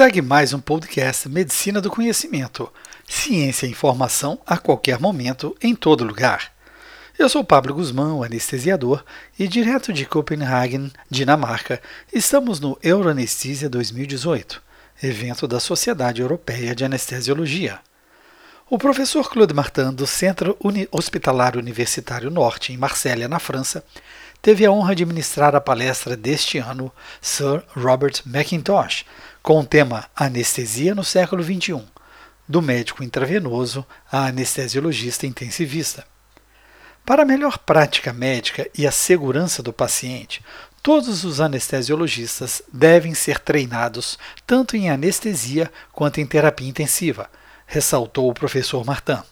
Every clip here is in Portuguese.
Segue mais um podcast Medicina do Conhecimento. Ciência e informação a qualquer momento, em todo lugar. Eu sou Pablo Guzmão, anestesiador, e direto de Copenhagen, Dinamarca, estamos no Euroanesthesia 2018, evento da Sociedade Europeia de Anestesiologia. O professor Claude Martin, do Centro Hospitalar Universitário Norte, em Marsella, na França, teve a honra de ministrar a palestra deste ano Sir Robert McIntosh, com o tema Anestesia no século XXI, do médico intravenoso à anestesiologista intensivista. Para a melhor prática médica e a segurança do paciente, todos os anestesiologistas devem ser treinados tanto em anestesia quanto em terapia intensiva, ressaltou o professor Martin.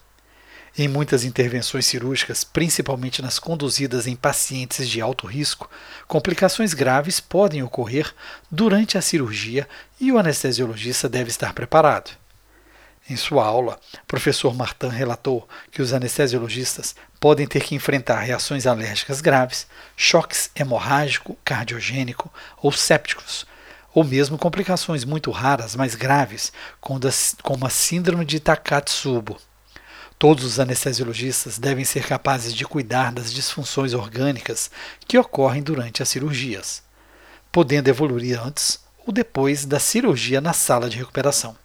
Em muitas intervenções cirúrgicas, principalmente nas conduzidas em pacientes de alto risco, complicações graves podem ocorrer durante a cirurgia e o anestesiologista deve estar preparado. Em sua aula, o professor Martin relatou que os anestesiologistas podem ter que enfrentar reações alérgicas graves, choques hemorrágico, cardiogênico ou sépticos, ou mesmo complicações muito raras, mas graves, como a síndrome de Takatsubo. Todos os anestesiologistas devem ser capazes de cuidar das disfunções orgânicas que ocorrem durante as cirurgias, podendo evoluir antes ou depois da cirurgia na sala de recuperação.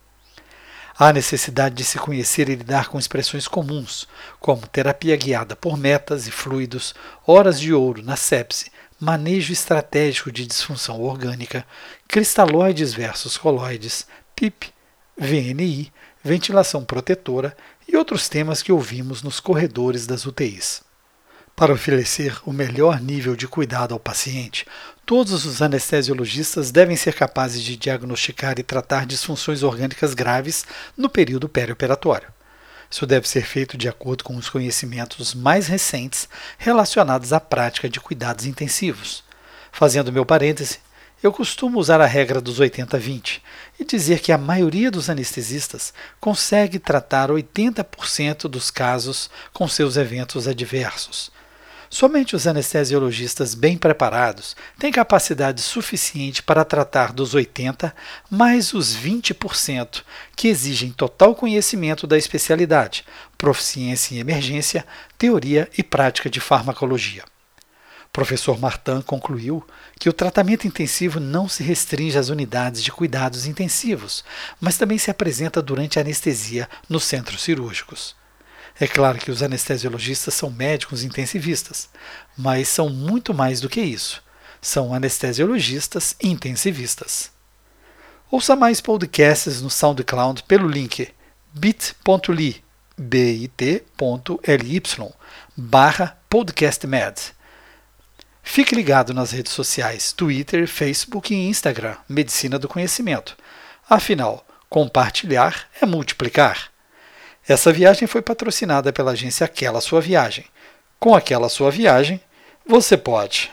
Há necessidade de se conhecer e lidar com expressões comuns, como terapia guiada por metas e fluidos, horas de ouro na sepse, manejo estratégico de disfunção orgânica, cristalóides versus coloides, PIP, VNI, ventilação protetora e outros temas que ouvimos nos corredores das UTIs. Para oferecer o melhor nível de cuidado ao paciente, todos os anestesiologistas devem ser capazes de diagnosticar e tratar disfunções orgânicas graves no período perioperatório. Isso deve ser feito de acordo com os conhecimentos mais recentes relacionados à prática de cuidados intensivos. Fazendo meu parêntese, eu costumo usar a regra dos 80-20 e dizer que a maioria dos anestesistas consegue tratar 80% dos casos com seus eventos adversos. Somente os anestesiologistas bem preparados têm capacidade suficiente para tratar dos 80% mais os 20% que exigem total conhecimento da especialidade, proficiência em emergência, teoria e prática de farmacologia professor Martin concluiu que o tratamento intensivo não se restringe às unidades de cuidados intensivos, mas também se apresenta durante a anestesia nos centros cirúrgicos. É claro que os anestesiologistas são médicos intensivistas, mas são muito mais do que isso. São anestesiologistas intensivistas. Ouça mais podcasts no SoundCloud pelo link bit.ly bit.ly barra podcastmed. Fique ligado nas redes sociais Twitter, Facebook e Instagram, Medicina do Conhecimento. Afinal, compartilhar é multiplicar. Essa viagem foi patrocinada pela agência Aquela Sua Viagem. Com aquela sua viagem, você pode.